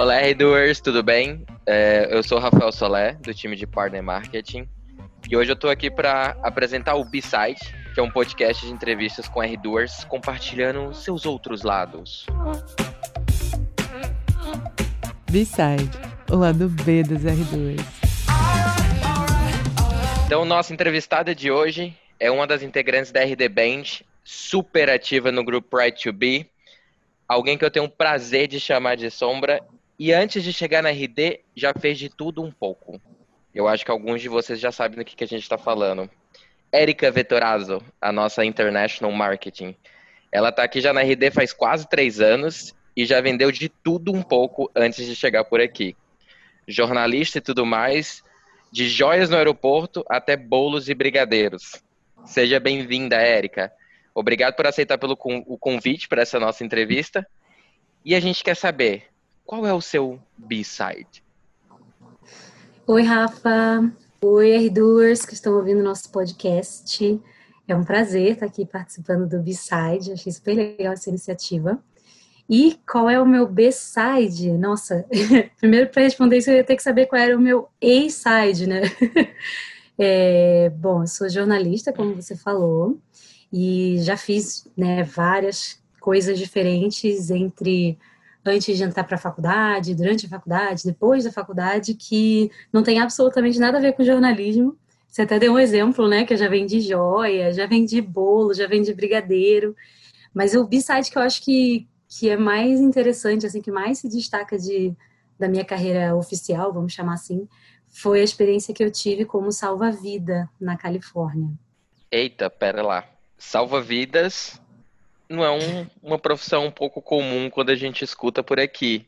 Olá, R-Doers, tudo bem? É, eu sou o Rafael Solé, do time de Partner Marketing. E hoje eu estou aqui para apresentar o B-Side, que é um podcast de entrevistas com R-Doers, compartilhando seus outros lados. B-Side, o lado B dos R-Doers. Então, nossa entrevistada de hoje é uma das integrantes da RD Band, super ativa no grupo Right to Be, alguém que eu tenho o prazer de chamar de sombra e antes de chegar na RD, já fez de tudo um pouco. Eu acho que alguns de vocês já sabem do que, que a gente está falando. Érica Vettorazzo, a nossa International Marketing. Ela está aqui já na RD faz quase três anos e já vendeu de tudo um pouco antes de chegar por aqui. Jornalista e tudo mais, de joias no aeroporto até bolos e brigadeiros. Seja bem-vinda, Érica. Obrigado por aceitar pelo, o convite para essa nossa entrevista. E a gente quer saber, qual é o seu B-side? Oi, Rafa. Oi, R-Doers que estão ouvindo nosso podcast. É um prazer estar aqui participando do B-Side. Achei super legal essa iniciativa. E qual é o meu B-side? Nossa, primeiro para responder isso eu ia ter que saber qual era o meu A-side, né? É, bom, eu sou jornalista, como você falou, e já fiz né, várias coisas diferentes entre antes de entrar para a faculdade, durante a faculdade, depois da faculdade, que não tem absolutamente nada a ver com jornalismo. Você até deu um exemplo, né? Que eu já vendi joia, já vendi bolo, já vendi brigadeiro. Mas o B-side que eu acho que, que é mais interessante, assim, que mais se destaca de, da minha carreira oficial, vamos chamar assim, foi a experiência que eu tive como salva-vida na Califórnia. Eita, pera lá. Salva-vidas não é um, uma profissão um pouco comum quando a gente escuta por aqui.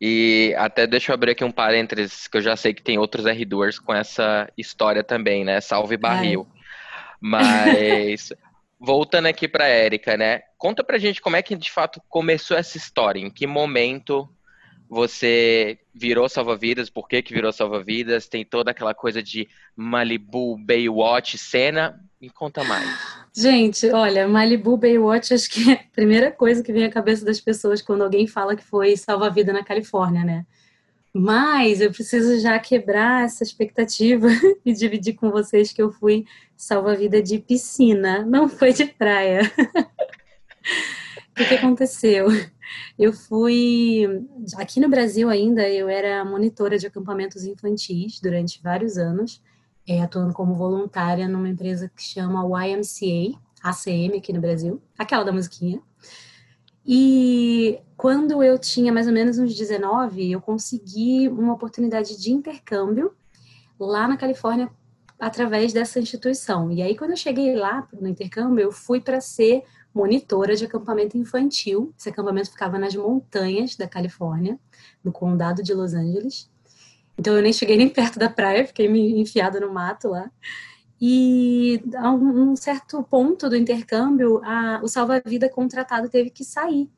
E até deixa eu abrir aqui um parênteses, que eu já sei que tem outros R-Doers com essa história também, né? Salve barril. Ai. Mas voltando aqui para Érica, né? Conta pra gente como é que de fato começou essa história, em que momento você virou salva-vidas, por que, que virou salva-vidas? Tem toda aquela coisa de Malibu, Baywatch, cena. Me conta mais. Gente, olha, Malibu, Baywatch, acho que é a primeira coisa que vem à cabeça das pessoas quando alguém fala que foi salva-vida na Califórnia, né? Mas eu preciso já quebrar essa expectativa e dividir com vocês que eu fui salva-vida de piscina, não foi de praia. o que, que aconteceu? Eu fui. Aqui no Brasil ainda, eu era monitora de acampamentos infantis durante vários anos, é, atuando como voluntária numa empresa que chama YMCA, ACM aqui no Brasil, aquela da musiquinha. E quando eu tinha mais ou menos uns 19, eu consegui uma oportunidade de intercâmbio lá na Califórnia através dessa instituição. E aí, quando eu cheguei lá no intercâmbio, eu fui para ser monitora de acampamento infantil. Esse acampamento ficava nas montanhas da Califórnia, no condado de Los Angeles. Então eu nem cheguei nem perto da praia, fiquei me enfiada no mato lá. E a um certo ponto do intercâmbio, a, o salva-vida contratado teve que sair.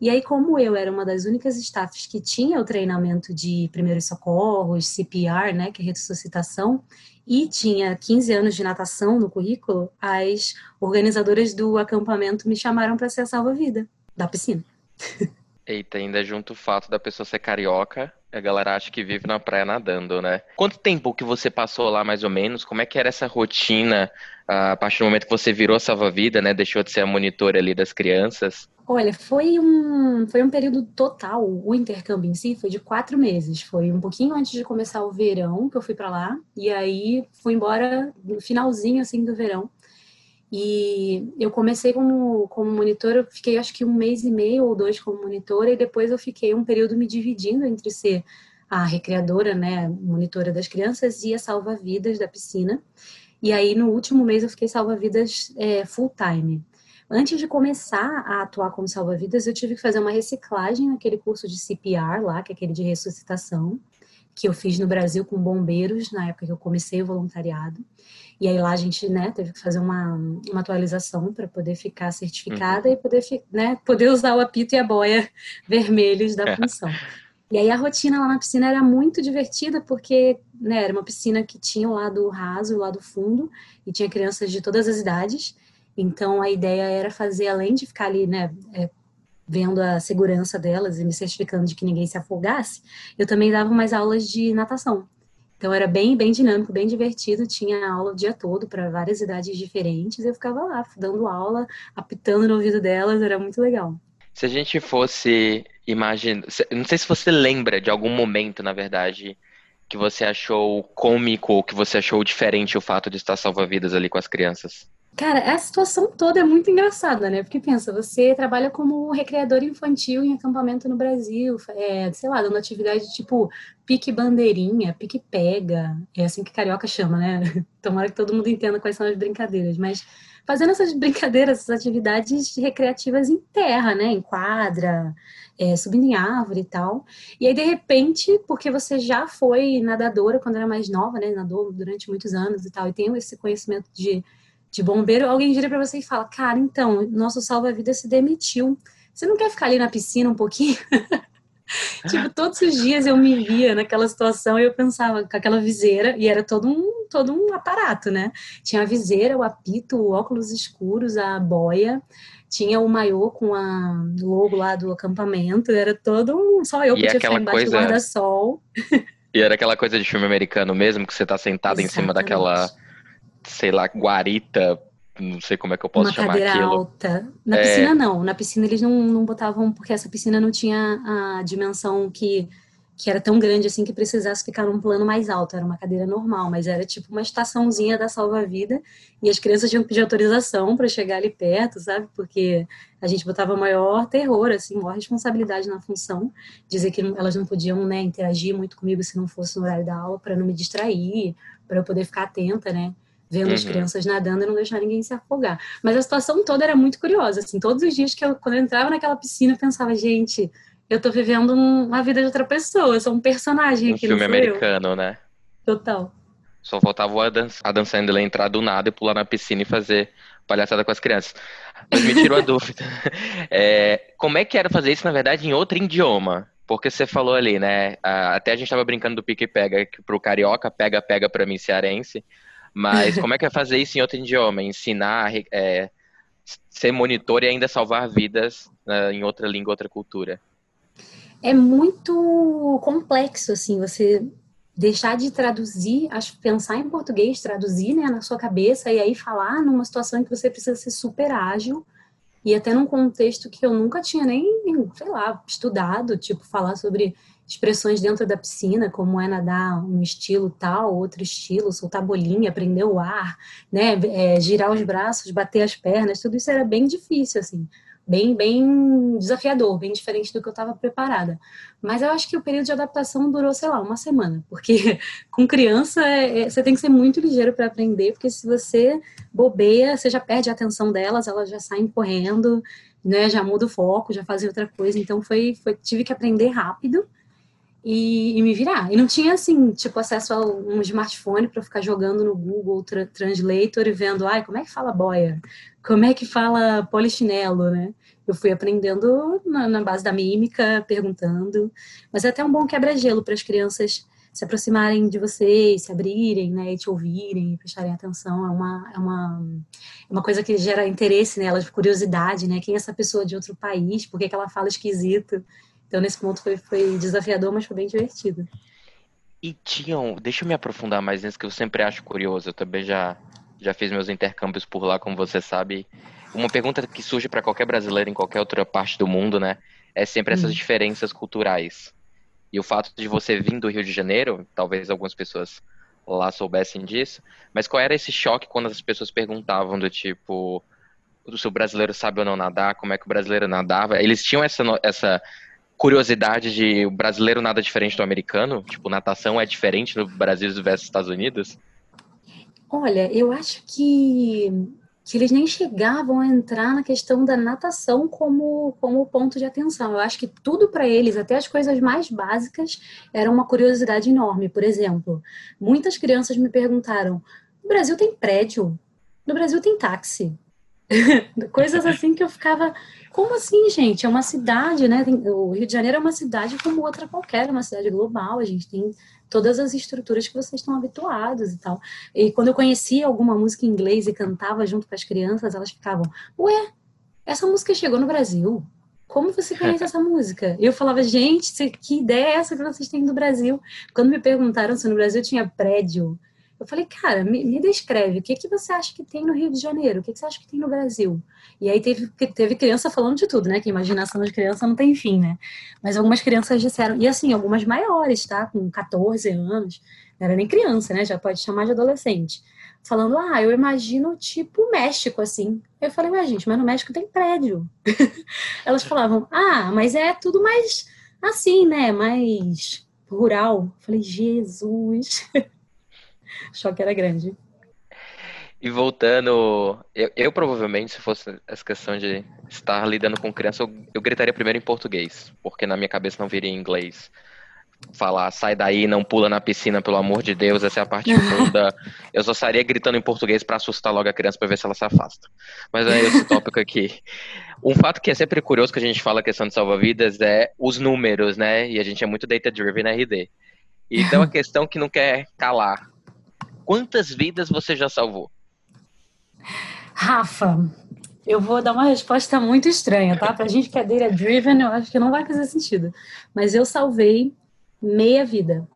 E aí, como eu era uma das únicas staffs que tinha o treinamento de primeiros socorros, CPR, né, que é ressuscitação, e tinha 15 anos de natação no currículo, as organizadoras do acampamento me chamaram para ser a salva-vida da piscina. Eita, ainda junto o fato da pessoa ser carioca, a galera acha que vive na praia nadando, né? Quanto tempo que você passou lá, mais ou menos? Como é que era essa rotina a partir do momento que você virou salva-vida, né? Deixou de ser a monitora ali das crianças? Olha, foi um, foi um período total. O intercâmbio em si foi de quatro meses. Foi um pouquinho antes de começar o verão que eu fui para lá. E aí fui embora no finalzinho assim do verão. E eu comecei como, como monitora, fiquei acho que um mês e meio ou dois como monitora, e depois eu fiquei um período me dividindo entre ser a recreadora, né, monitora das crianças e a salva-vidas da piscina. E aí no último mês eu fiquei salva-vidas é, full time. Antes de começar a atuar como salva-vidas, eu tive que fazer uma reciclagem naquele curso de CPR lá, que é aquele de ressuscitação, que eu fiz no Brasil com bombeiros, na época que eu comecei o voluntariado. E aí lá a gente, né, teve que fazer uma, uma atualização para poder ficar certificada uhum. e poder, né, poder usar o apito e a boia vermelhos da função. E aí a rotina lá na piscina era muito divertida, porque né, era uma piscina que tinha o lado raso e o lado fundo, e tinha crianças de todas as idades. Então a ideia era fazer, além de ficar ali, né, é, vendo a segurança delas e me certificando de que ninguém se afogasse, eu também dava umas aulas de natação. Então era bem, bem dinâmico, bem divertido. Tinha aula o dia todo para várias idades diferentes. Eu ficava lá dando aula, apitando no ouvido delas, era muito legal. Se a gente fosse imaginar, não sei se você lembra de algum momento, na verdade, que você achou cômico ou que você achou diferente o fato de estar salva-vidas ali com as crianças. Cara, a situação toda é muito engraçada, né? Porque pensa, você trabalha como recreador infantil em acampamento no Brasil, é, sei lá, dando atividade tipo pique bandeirinha, pique pega, é assim que carioca chama, né? Tomara que todo mundo entenda quais são as brincadeiras, mas fazendo essas brincadeiras, essas atividades recreativas em terra, né? Em quadra, é, subindo em árvore e tal. E aí, de repente, porque você já foi nadadora quando era mais nova, né? Nadou durante muitos anos e tal, e tem esse conhecimento de de bombeiro, alguém vira para você e fala: Cara, então, nosso salva-vida se demitiu. Você não quer ficar ali na piscina um pouquinho? tipo, todos os dias eu me via naquela situação e eu pensava com aquela viseira, e era todo um, todo um aparato, né? Tinha a viseira, o apito, o óculos escuros, a boia, tinha o maiô com a logo lá do acampamento, era todo um. Só eu podia ficar embaixo coisa... do guarda-sol. E era aquela coisa de filme americano mesmo, que você tá sentado em cima daquela sei lá, guarita, não sei como é que eu posso uma chamar cadeira aquilo. alta. Na é... piscina não, na piscina eles não, não botavam, porque essa piscina não tinha a dimensão que, que era tão grande assim que precisasse ficar num plano mais alto, era uma cadeira normal, mas era tipo uma estaçãozinha da salva-vida e as crianças tinham que pedir autorização para chegar ali perto, sabe? Porque a gente botava maior terror, assim, maior responsabilidade na função, dizer que elas não podiam, né, interagir muito comigo se não fosse no horário da aula para não me distrair, para eu poder ficar atenta, né? Vendo uhum. as crianças nadando e não deixar ninguém se afogar. Mas a situação toda era muito curiosa, assim, todos os dias que eu, quando eu entrava naquela piscina, eu pensava, gente, eu tô vivendo uma vida de outra pessoa, eu sou um personagem um aqui, filme americano, eu. né? Total. Só faltava o Adam, Adam Sandler entrar do nada e pular na piscina e fazer palhaçada com as crianças. Mas me tirou a dúvida. É, como é que era fazer isso, na verdade, em outro idioma? Porque você falou ali, né? Até a gente tava brincando do pique-pega, que pro carioca, pega-pega pra mim cearense. Mas como é que é fazer isso em outro idioma? Ensinar, é, ser monitor e ainda salvar vidas né, em outra língua, outra cultura? É muito complexo, assim, você deixar de traduzir, pensar em português, traduzir né, na sua cabeça e aí falar numa situação em que você precisa ser super ágil e até num contexto que eu nunca tinha nem, sei lá, estudado, tipo, falar sobre expressões dentro da piscina, como é nadar um estilo tal, outro estilo, soltar bolinha, prender o ar, né, é, girar os braços, bater as pernas, tudo isso era bem difícil, assim, bem, bem desafiador, bem diferente do que eu estava preparada. Mas eu acho que o período de adaptação durou, sei lá, uma semana, porque com criança é, é, você tem que ser muito ligeiro para aprender, porque se você bobeia, você já perde a atenção delas, elas já saem correndo, né, já muda o foco, já fazem outra coisa, então foi, foi tive que aprender rápido e, e, me virar. E não tinha, assim, tipo, acesso a um smartphone para ficar jogando no Google tra Translator e vendo, ai, como é que fala boia? Como é que fala polichinelo, né? Eu fui aprendendo na, na base da mímica, perguntando. Mas é até um bom quebra-gelo para as crianças se aproximarem de vocês, se abrirem, né, e te ouvirem, prestarem atenção, é uma, é uma, é uma coisa que gera interesse nelas, curiosidade, né, quem é essa pessoa de outro país, por que, que ela fala esquisito, então, nesse ponto foi, foi desafiador, mas foi bem divertido. E tinham, deixa eu me aprofundar mais nisso que eu sempre acho curioso. Eu também já, já fiz meus intercâmbios por lá, como você sabe. Uma pergunta que surge para qualquer brasileiro em qualquer outra parte do mundo, né? É sempre essas hum. diferenças culturais. E o fato de você vir do Rio de Janeiro, talvez algumas pessoas lá soubessem disso, mas qual era esse choque quando as pessoas perguntavam do tipo, se o brasileiro sabe ou não nadar, como é que o brasileiro nadava? Eles tinham essa, essa curiosidade de o brasileiro nada diferente do americano? Tipo, natação é diferente no Brasil versus Estados Unidos? Olha, eu acho que, que eles nem chegavam a entrar na questão da natação como, como ponto de atenção. Eu acho que tudo para eles, até as coisas mais básicas, era uma curiosidade enorme. Por exemplo, muitas crianças me perguntaram: no Brasil tem prédio? No Brasil tem táxi? Coisas assim que eu ficava, como assim, gente? É uma cidade, né? O Rio de Janeiro é uma cidade como outra qualquer, é uma cidade global, a gente tem todas as estruturas que vocês estão habituados e tal. E quando eu conhecia alguma música em inglês e cantava junto com as crianças, elas ficavam, ué, essa música chegou no Brasil? como você conhece essa música? Eu falava, gente, que ideia é essa que vocês têm do Brasil? Quando me perguntaram se no Brasil tinha prédio, eu falei, cara, me, me descreve, o que, que você acha que tem no Rio de Janeiro? O que, que você acha que tem no Brasil? E aí teve, teve criança falando de tudo, né? Que imaginação de criança não tem fim, né? Mas algumas crianças disseram, e assim, algumas maiores, tá? Com 14 anos, não era nem criança, né? Já pode chamar de adolescente falando, ah, eu imagino tipo México, assim. Eu falei, ué, gente, mas no México tem prédio. Elas falavam, ah, mas é tudo mais assim, né? Mais rural. Eu falei, Jesus. O choque era grande. E voltando, eu, eu, provavelmente, se fosse essa questão de estar lidando com criança, eu, eu gritaria primeiro em português, porque na minha cabeça não viria em inglês falar sai daí, não pula na piscina, pelo amor de Deus, essa é a parte funda. Eu só estaria gritando em português para assustar logo a criança para ver se ela se afasta. Mas é esse tópico aqui. Um fato que é sempre curioso que a gente fala a questão de salva-vidas é os números, né? E a gente é muito data-driven na RD. Então a questão que não quer calar. Quantas vidas você já salvou? Rafa, eu vou dar uma resposta muito estranha, tá? Pra gente que é data-driven, eu acho que não vai fazer sentido. Mas eu salvei meia vida.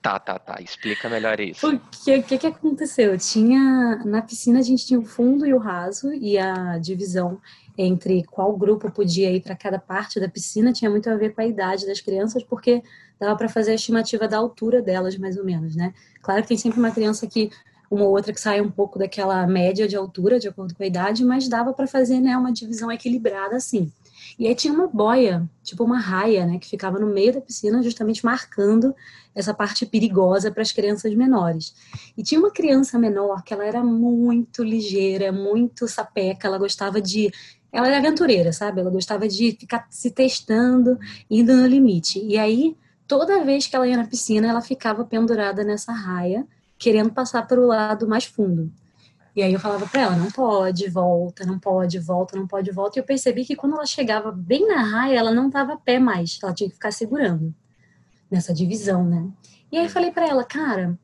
Tá, tá, tá. Explica melhor isso. O que, que aconteceu? Tinha na piscina a gente tinha o fundo e o raso e a divisão entre qual grupo podia ir para cada parte da piscina tinha muito a ver com a idade das crianças, porque dava para fazer a estimativa da altura delas, mais ou menos, né? Claro que tem sempre uma criança que uma ou outra que sai um pouco daquela média de altura, de acordo com a idade, mas dava para fazer, né, uma divisão equilibrada assim. E aí tinha uma boia, tipo uma raia, né, que ficava no meio da piscina, justamente marcando essa parte perigosa para as crianças menores. E tinha uma criança menor que ela era muito ligeira, muito sapeca, ela gostava de ela era aventureira, sabe? Ela gostava de ficar se testando, indo no limite. E aí, toda vez que ela ia na piscina, ela ficava pendurada nessa raia, querendo passar para o lado mais fundo. E aí eu falava para ela, não pode, volta, não pode, volta, não pode, volta. E eu percebi que quando ela chegava bem na raia, ela não tava a pé mais, ela tinha que ficar segurando nessa divisão, né? E aí eu falei para ela, cara,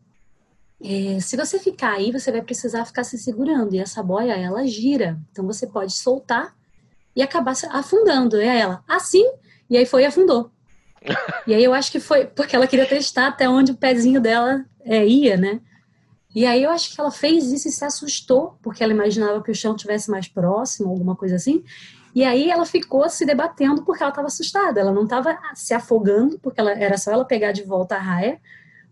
é, se você ficar aí, você vai precisar ficar se segurando. E essa boia, ela gira. Então você pode soltar e acabar afundando. E aí ela, assim? E aí foi e afundou. E aí eu acho que foi porque ela queria testar até onde o pezinho dela é, ia, né? E aí eu acho que ela fez isso e se assustou, porque ela imaginava que o chão tivesse mais próximo, alguma coisa assim. E aí ela ficou se debatendo porque ela estava assustada. Ela não estava se afogando, porque ela, era só ela pegar de volta a raia,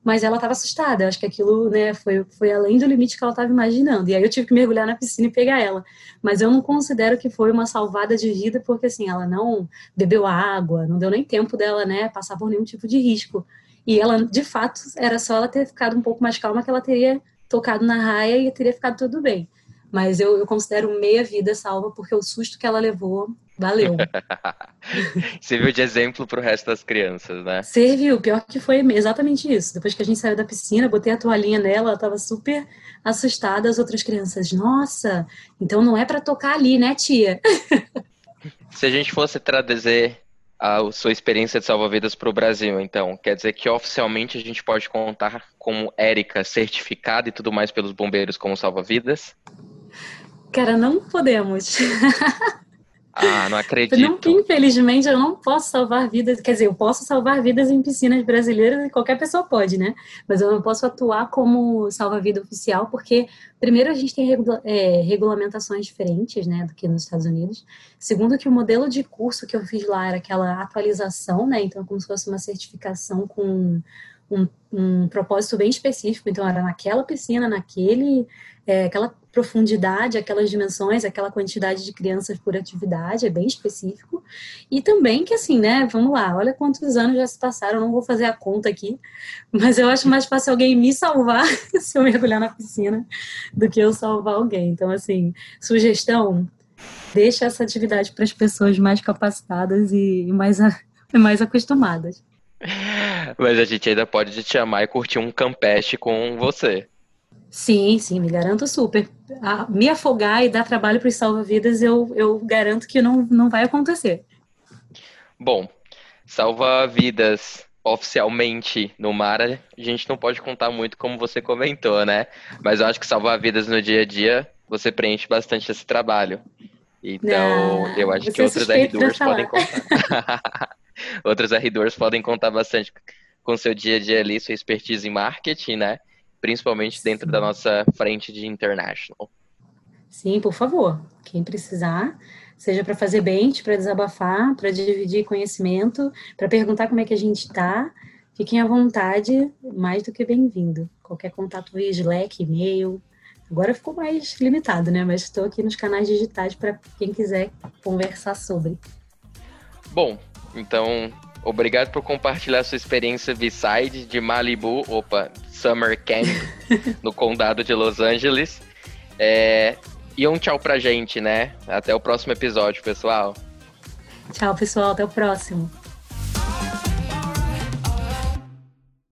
mas ela estava assustada. Eu acho que aquilo né, foi, foi além do limite que ela estava imaginando. E aí eu tive que mergulhar na piscina e pegar ela. Mas eu não considero que foi uma salvada de vida, porque assim, ela não bebeu água, não deu nem tempo dela né, passar por nenhum tipo de risco. E ela, de fato, era só ela ter ficado um pouco mais calma que ela teria tocado na raia e teria ficado tudo bem. Mas eu, eu considero meia vida salva porque o susto que ela levou valeu. Serviu de exemplo para o resto das crianças, né? Serviu, pior que foi exatamente isso. Depois que a gente saiu da piscina, botei a toalhinha nela, ela estava super assustada. As outras crianças, nossa, então não é para tocar ali, né, tia? Se a gente fosse traduzir a sua experiência de salva-vidas para o Brasil, então. Quer dizer que oficialmente a gente pode contar como Érica certificada e tudo mais pelos bombeiros como salva-vidas? Cara, não podemos. Ah, não acredito. Não, infelizmente, eu não posso salvar vidas. Quer dizer, eu posso salvar vidas em piscinas brasileiras e qualquer pessoa pode, né? Mas eu não posso atuar como salva-vida oficial, porque, primeiro, a gente tem regula é, regulamentações diferentes, né, do que nos Estados Unidos. Segundo, que o modelo de curso que eu fiz lá era aquela atualização, né? Então, como se fosse uma certificação com um, um propósito bem específico. Então, era naquela piscina, naquele. É, aquela profundidade, aquelas dimensões, aquela quantidade de crianças por atividade, é bem específico. E também que assim, né, vamos lá, olha quantos anos já se passaram, não vou fazer a conta aqui, mas eu acho mais fácil alguém me salvar se eu mergulhar na piscina do que eu salvar alguém. Então, assim, sugestão, deixa essa atividade para as pessoas mais capacitadas e mais, mais acostumadas. Mas a gente ainda pode te chamar e curtir um campeste com você. Sim, sim, me garanto super. A, me afogar e dar trabalho para os salva-vidas, eu, eu garanto que não, não vai acontecer. Bom, salva-vidas oficialmente no mar, a gente não pode contar muito como você comentou, né? Mas eu acho que salvar vidas no dia a dia, você preenche bastante esse trabalho. Então, ah, eu acho que outros R2 podem contar. outros R2 podem contar bastante com seu dia a dia ali, sua expertise em marketing, né? Principalmente dentro da nossa frente de international. Sim, por favor. Quem precisar, seja para fazer bench, para desabafar, para dividir conhecimento, para perguntar como é que a gente está, fiquem à vontade, mais do que bem-vindo. Qualquer contato via Slack, e-mail. Agora ficou mais limitado, né? Mas estou aqui nos canais digitais para quem quiser conversar sobre. Bom, então Obrigado por compartilhar sua experiência V-Side de Malibu, opa, Summer Camp, no condado de Los Angeles. É, e um tchau pra gente, né? Até o próximo episódio, pessoal. Tchau, pessoal. Até o próximo.